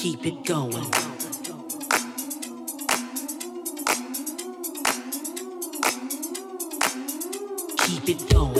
keep it going. Keep it going.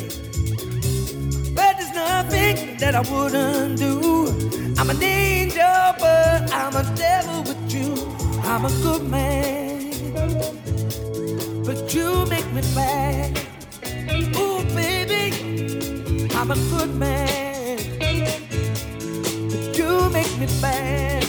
Say. But there's nothing that I wouldn't do. I'm an angel, but I'm a devil with you. I'm a good man, but you make me bad. Ooh, baby, I'm a good man, but you make me bad.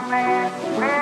man.